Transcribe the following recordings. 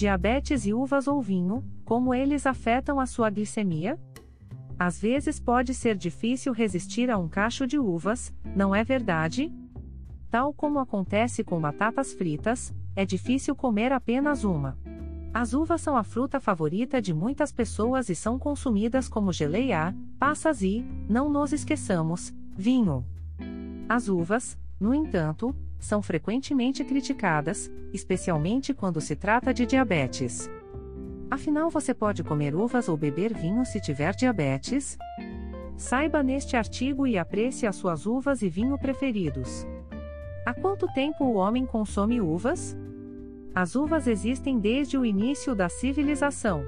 Diabetes e uvas ou vinho, como eles afetam a sua glicemia? Às vezes pode ser difícil resistir a um cacho de uvas, não é verdade? Tal como acontece com batatas fritas, é difícil comer apenas uma. As uvas são a fruta favorita de muitas pessoas e são consumidas como geleia, passas e, não nos esqueçamos, vinho. As uvas, no entanto, são frequentemente criticadas, especialmente quando se trata de diabetes. Afinal, você pode comer uvas ou beber vinho se tiver diabetes? Saiba neste artigo e aprecie as suas uvas e vinho preferidos. Há quanto tempo o homem consome uvas? As uvas existem desde o início da civilização.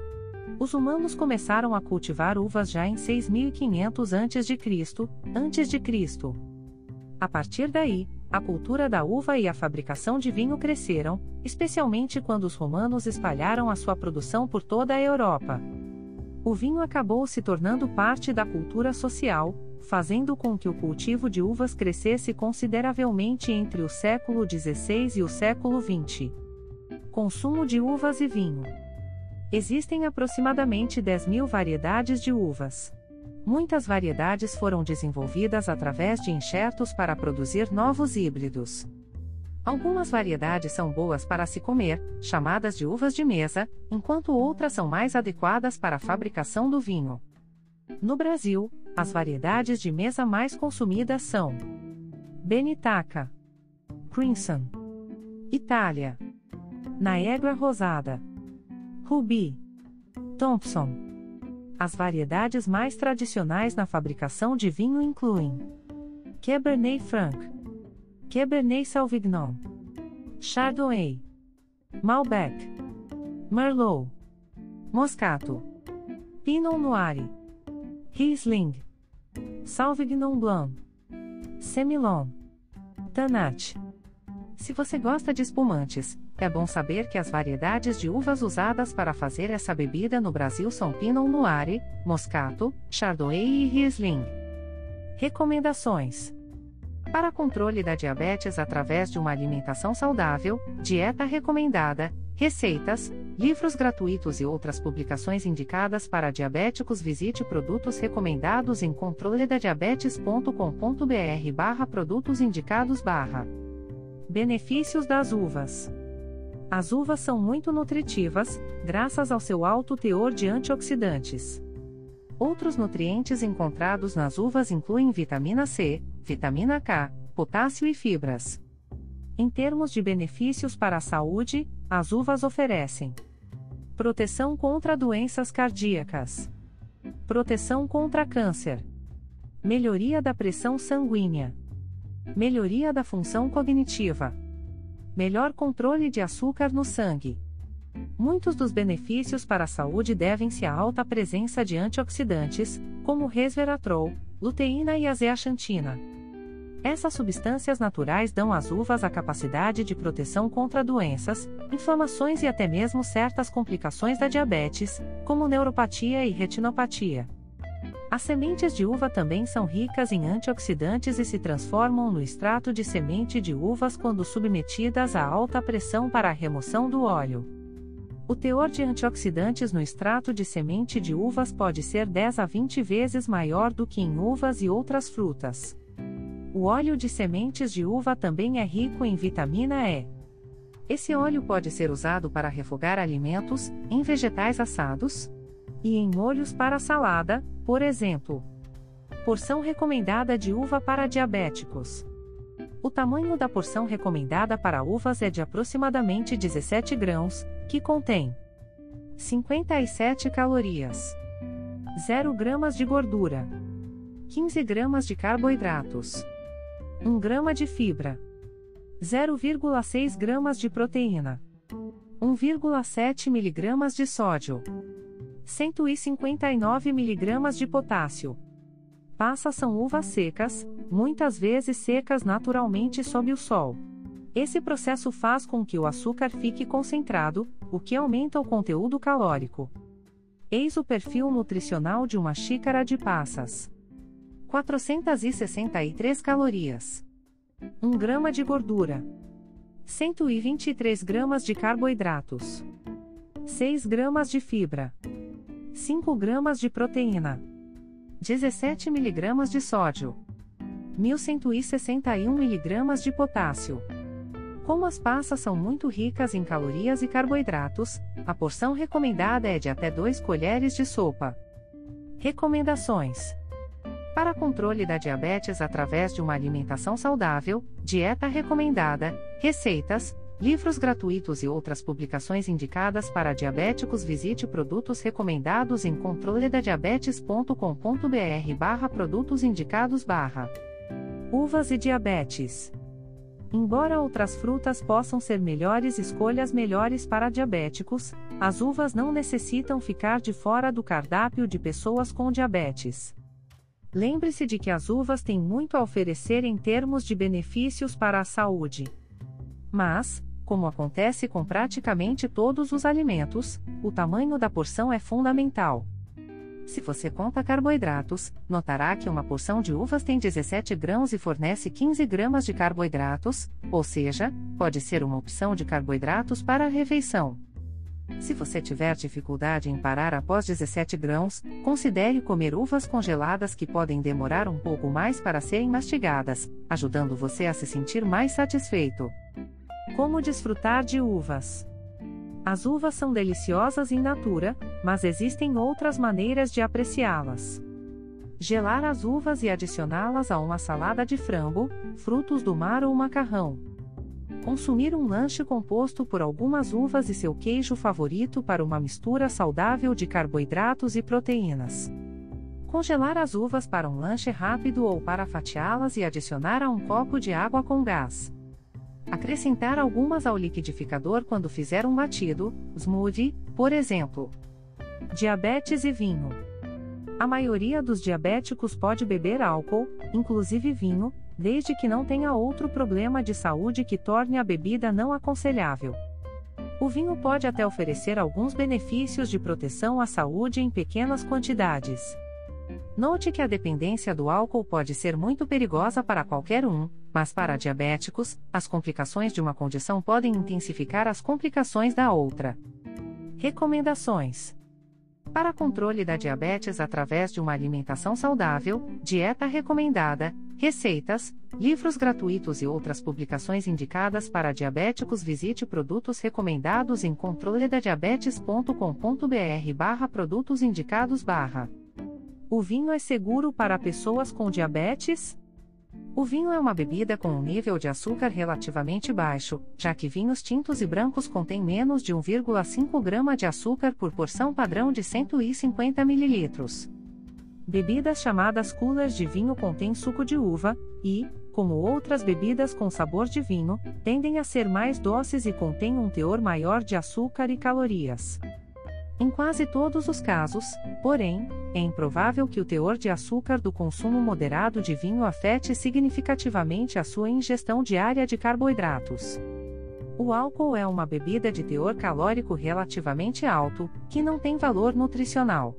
Os humanos começaram a cultivar uvas já em 6500 a.C., antes de Cristo. A partir daí, a cultura da uva e a fabricação de vinho cresceram, especialmente quando os romanos espalharam a sua produção por toda a Europa. O vinho acabou se tornando parte da cultura social, fazendo com que o cultivo de uvas crescesse consideravelmente entre o século XVI e o século XX. Consumo de uvas e vinho. Existem aproximadamente 10 mil variedades de uvas. Muitas variedades foram desenvolvidas através de enxertos para produzir novos híbridos. Algumas variedades são boas para se comer, chamadas de uvas de mesa, enquanto outras são mais adequadas para a fabricação do vinho. No Brasil, as variedades de mesa mais consumidas são Benitaca, Crimson, Itália, Niagara Rosada, Ruby, Thompson. As variedades mais tradicionais na fabricação de vinho incluem Cabernet Franc, Cabernet Sauvignon, Chardonnay, Malbec, Merlot, Moscato, Pinot Noir, Riesling, Sauvignon Blanc, Semillon, Tanat. Se você gosta de espumantes, é bom saber que as variedades de uvas usadas para fazer essa bebida no Brasil são Pinot Noir, Moscato, Chardonnay e Riesling. Recomendações: Para controle da diabetes através de uma alimentação saudável, dieta recomendada, receitas, livros gratuitos e outras publicações indicadas para diabéticos, visite produtos recomendados em controledadiabetes.com.br/produtos indicados. Benefícios das uvas. As uvas são muito nutritivas, graças ao seu alto teor de antioxidantes. Outros nutrientes encontrados nas uvas incluem vitamina C, vitamina K, potássio e fibras. Em termos de benefícios para a saúde, as uvas oferecem proteção contra doenças cardíacas, proteção contra câncer, melhoria da pressão sanguínea, melhoria da função cognitiva melhor controle de açúcar no sangue. Muitos dos benefícios para a saúde devem-se à alta presença de antioxidantes, como resveratrol, luteína e azeaxantina. Essas substâncias naturais dão às uvas a capacidade de proteção contra doenças, inflamações e até mesmo certas complicações da diabetes, como neuropatia e retinopatia. As sementes de uva também são ricas em antioxidantes e se transformam no extrato de semente de uvas quando submetidas a alta pressão para a remoção do óleo. O teor de antioxidantes no extrato de semente de uvas pode ser 10 a 20 vezes maior do que em uvas e outras frutas. O óleo de sementes de uva também é rico em vitamina E. Esse óleo pode ser usado para refogar alimentos, em vegetais assados, e em molhos para salada, por exemplo. Porção recomendada de uva para diabéticos. O tamanho da porção recomendada para uvas é de aproximadamente 17 grãos, que contém 57 calorias, 0 gramas de gordura, 15 gramas de carboidratos, 1 grama de fibra, 0,6 gramas de proteína, 1,7 miligramas de sódio. 159 mg de potássio. Passas são uvas secas, muitas vezes secas naturalmente sob o sol. Esse processo faz com que o açúcar fique concentrado, o que aumenta o conteúdo calórico. Eis o perfil nutricional de uma xícara de passas: 463 calorias, 1 grama de gordura, 123 gramas de carboidratos. 6 gramas de fibra, 5 gramas de proteína, 17 mg de sódio, 1161 mg de potássio. Como as passas são muito ricas em calorias e carboidratos, a porção recomendada é de até 2 colheres de sopa. Recomendações: Para controle da diabetes através de uma alimentação saudável, dieta recomendada, receitas, livros gratuitos e outras publicações indicadas para diabéticos, visite produtos recomendados em controledadiabetes.com.br/barra produtos indicados barra uvas e diabetes. Embora outras frutas possam ser melhores escolhas melhores para diabéticos, as uvas não necessitam ficar de fora do cardápio de pessoas com diabetes. Lembre-se de que as uvas têm muito a oferecer em termos de benefícios para a saúde. Mas, como acontece com praticamente todos os alimentos, o tamanho da porção é fundamental. Se você conta carboidratos, notará que uma porção de uvas tem 17 grãos e fornece 15 gramas de carboidratos, ou seja, pode ser uma opção de carboidratos para a refeição. Se você tiver dificuldade em parar após 17 grãos, considere comer uvas congeladas que podem demorar um pouco mais para serem mastigadas, ajudando você a se sentir mais satisfeito. Como desfrutar de uvas? As uvas são deliciosas in natura, mas existem outras maneiras de apreciá-las. Gelar as uvas e adicioná-las a uma salada de frango, frutos do mar ou macarrão. Consumir um lanche composto por algumas uvas e seu queijo favorito para uma mistura saudável de carboidratos e proteínas. Congelar as uvas para um lanche rápido ou para fatiá-las e adicionar a um copo de água com gás. Acrescentar algumas ao liquidificador quando fizer um batido, smoothie, por exemplo. Diabetes e vinho. A maioria dos diabéticos pode beber álcool, inclusive vinho, desde que não tenha outro problema de saúde que torne a bebida não aconselhável. O vinho pode até oferecer alguns benefícios de proteção à saúde em pequenas quantidades. Note que a dependência do álcool pode ser muito perigosa para qualquer um, mas para diabéticos, as complicações de uma condição podem intensificar as complicações da outra. Recomendações: Para controle da diabetes através de uma alimentação saudável, dieta recomendada, receitas, livros gratuitos e outras publicações indicadas para diabéticos, visite produtos recomendados em controledadiabetes.com.br/barra produtos indicados. O vinho é seguro para pessoas com diabetes? O vinho é uma bebida com um nível de açúcar relativamente baixo, já que vinhos tintos e brancos contêm menos de 1,5 grama de açúcar por porção padrão de 150 ml. Bebidas chamadas coolers de vinho contêm suco de uva, e, como outras bebidas com sabor de vinho, tendem a ser mais doces e contêm um teor maior de açúcar e calorias. Em quase todos os casos, porém, é improvável que o teor de açúcar do consumo moderado de vinho afete significativamente a sua ingestão diária de carboidratos. O álcool é uma bebida de teor calórico relativamente alto, que não tem valor nutricional.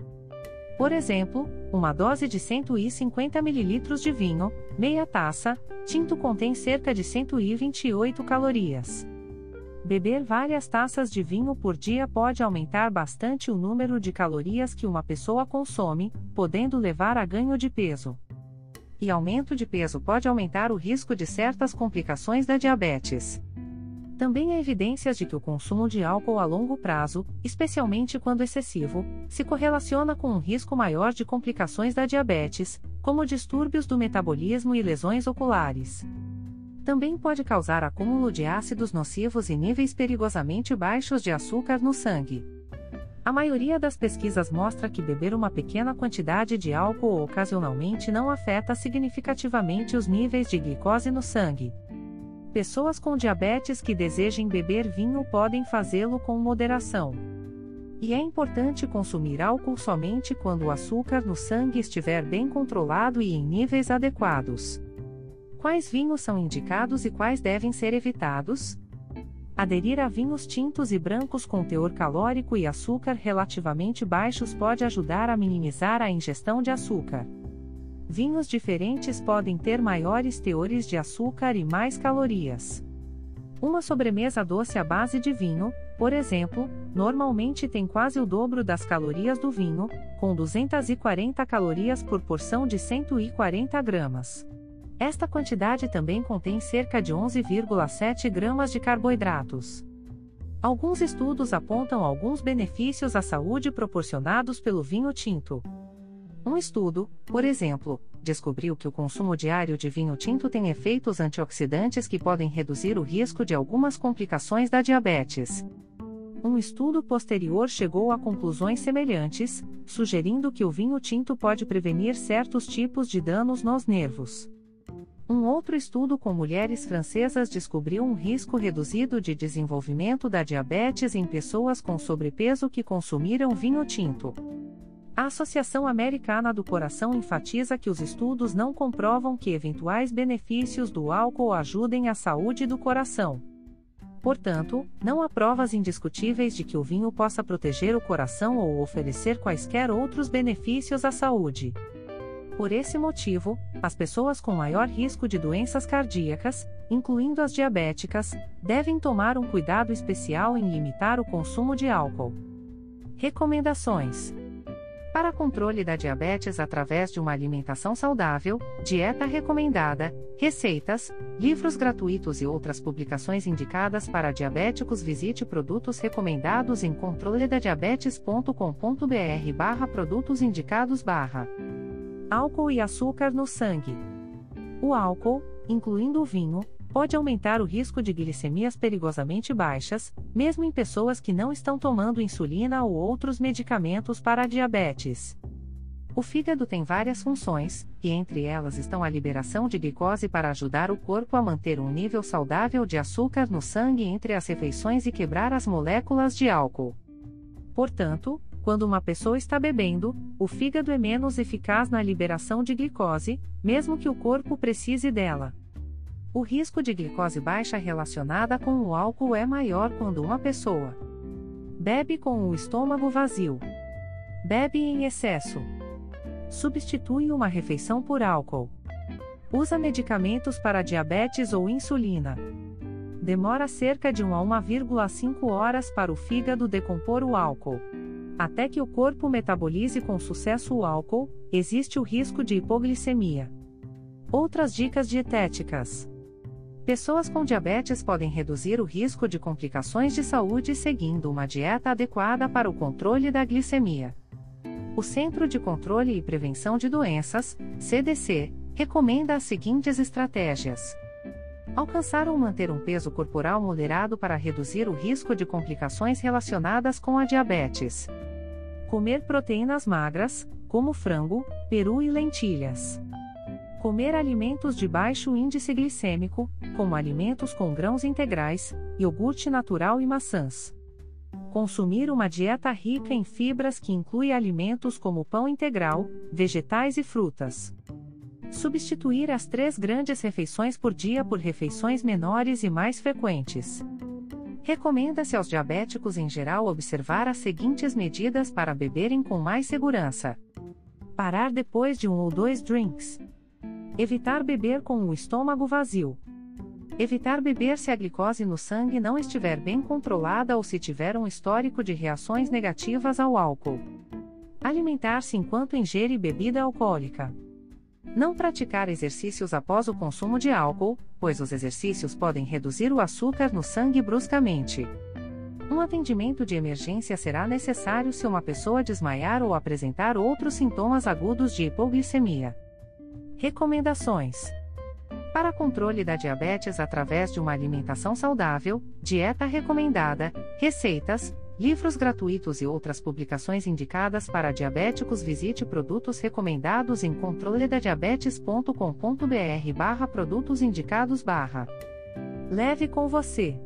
Por exemplo, uma dose de 150 ml de vinho, meia taça, tinto contém cerca de 128 calorias. Beber várias taças de vinho por dia pode aumentar bastante o número de calorias que uma pessoa consome, podendo levar a ganho de peso. E aumento de peso pode aumentar o risco de certas complicações da diabetes. Também há evidências de que o consumo de álcool a longo prazo, especialmente quando excessivo, se correlaciona com um risco maior de complicações da diabetes, como distúrbios do metabolismo e lesões oculares também pode causar acúmulo de ácidos nocivos e níveis perigosamente baixos de açúcar no sangue. A maioria das pesquisas mostra que beber uma pequena quantidade de álcool ocasionalmente não afeta significativamente os níveis de glicose no sangue. Pessoas com diabetes que desejem beber vinho podem fazê-lo com moderação. E é importante consumir álcool somente quando o açúcar no sangue estiver bem controlado e em níveis adequados. Quais vinhos são indicados e quais devem ser evitados? Aderir a vinhos tintos e brancos com teor calórico e açúcar relativamente baixos pode ajudar a minimizar a ingestão de açúcar. Vinhos diferentes podem ter maiores teores de açúcar e mais calorias. Uma sobremesa doce à base de vinho, por exemplo, normalmente tem quase o dobro das calorias do vinho, com 240 calorias por porção de 140 gramas. Esta quantidade também contém cerca de 11,7 gramas de carboidratos. Alguns estudos apontam alguns benefícios à saúde proporcionados pelo vinho tinto. Um estudo, por exemplo, descobriu que o consumo diário de vinho tinto tem efeitos antioxidantes que podem reduzir o risco de algumas complicações da diabetes. Um estudo posterior chegou a conclusões semelhantes, sugerindo que o vinho tinto pode prevenir certos tipos de danos nos nervos. Um outro estudo com mulheres francesas descobriu um risco reduzido de desenvolvimento da diabetes em pessoas com sobrepeso que consumiram vinho tinto. A Associação Americana do Coração enfatiza que os estudos não comprovam que eventuais benefícios do álcool ajudem a saúde do coração. Portanto, não há provas indiscutíveis de que o vinho possa proteger o coração ou oferecer quaisquer outros benefícios à saúde. Por esse motivo, as pessoas com maior risco de doenças cardíacas, incluindo as diabéticas, devem tomar um cuidado especial em limitar o consumo de álcool. Recomendações: para controle da diabetes através de uma alimentação saudável, dieta recomendada, receitas, livros gratuitos e outras publicações indicadas para diabéticos, visite produtos recomendados em controledadiabetes.com.br/barra produtos indicados. Álcool e açúcar no sangue. O álcool, incluindo o vinho, pode aumentar o risco de glicemias perigosamente baixas, mesmo em pessoas que não estão tomando insulina ou outros medicamentos para diabetes. O fígado tem várias funções, e entre elas estão a liberação de glicose para ajudar o corpo a manter um nível saudável de açúcar no sangue entre as refeições e quebrar as moléculas de álcool. Portanto, quando uma pessoa está bebendo, o fígado é menos eficaz na liberação de glicose, mesmo que o corpo precise dela. O risco de glicose baixa relacionada com o álcool é maior quando uma pessoa bebe com o estômago vazio, bebe em excesso, substitui uma refeição por álcool, usa medicamentos para diabetes ou insulina. Demora cerca de 1 a 1,5 horas para o fígado decompor o álcool. Até que o corpo metabolize com sucesso o álcool, existe o risco de hipoglicemia. Outras dicas dietéticas. Pessoas com diabetes podem reduzir o risco de complicações de saúde seguindo uma dieta adequada para o controle da glicemia. O Centro de Controle e Prevenção de Doenças, CDC, recomenda as seguintes estratégias: alcançar ou manter um peso corporal moderado para reduzir o risco de complicações relacionadas com a diabetes. Comer proteínas magras, como frango, peru e lentilhas Comer alimentos de baixo índice glicêmico, como alimentos com grãos integrais, iogurte natural e maçãs. Consumir uma dieta rica em fibras que inclui alimentos como pão integral, vegetais e frutas. Substituir as três grandes refeições por dia por refeições menores e mais frequentes. Recomenda-se aos diabéticos em geral observar as seguintes medidas para beberem com mais segurança: parar depois de um ou dois drinks. Evitar beber com o estômago vazio. Evitar beber se a glicose no sangue não estiver bem controlada ou se tiver um histórico de reações negativas ao álcool. Alimentar-se enquanto ingere bebida alcoólica. Não praticar exercícios após o consumo de álcool, pois os exercícios podem reduzir o açúcar no sangue bruscamente. Um atendimento de emergência será necessário se uma pessoa desmaiar ou apresentar outros sintomas agudos de hipoglicemia. Recomendações: Para controle da diabetes através de uma alimentação saudável, dieta recomendada, receitas, livros gratuitos e outras publicações indicadas para diabéticos, visite produtos recomendados em controledadiabetes.com.br/barra produtos indicados barra. Leve com você.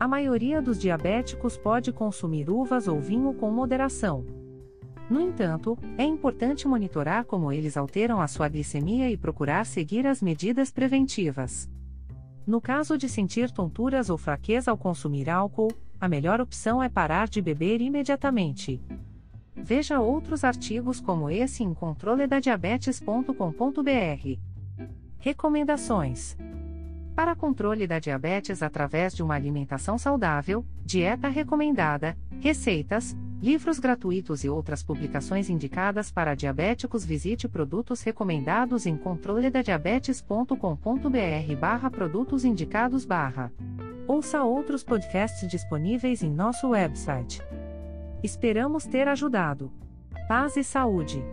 A maioria dos diabéticos pode consumir uvas ou vinho com moderação. No entanto, é importante monitorar como eles alteram a sua glicemia e procurar seguir as medidas preventivas. No caso de sentir tonturas ou fraqueza ao consumir álcool, a melhor opção é parar de beber imediatamente. Veja outros artigos como esse em controledadiabetes.com.br. Recomendações: Para controle da diabetes através de uma alimentação saudável, dieta recomendada, receitas, livros gratuitos e outras publicações indicadas para diabéticos, visite produtos recomendados em controledadiabetes.com.br/barra produtos indicados barra. Ouça outros podcasts disponíveis em nosso website. Esperamos ter ajudado. Paz e saúde.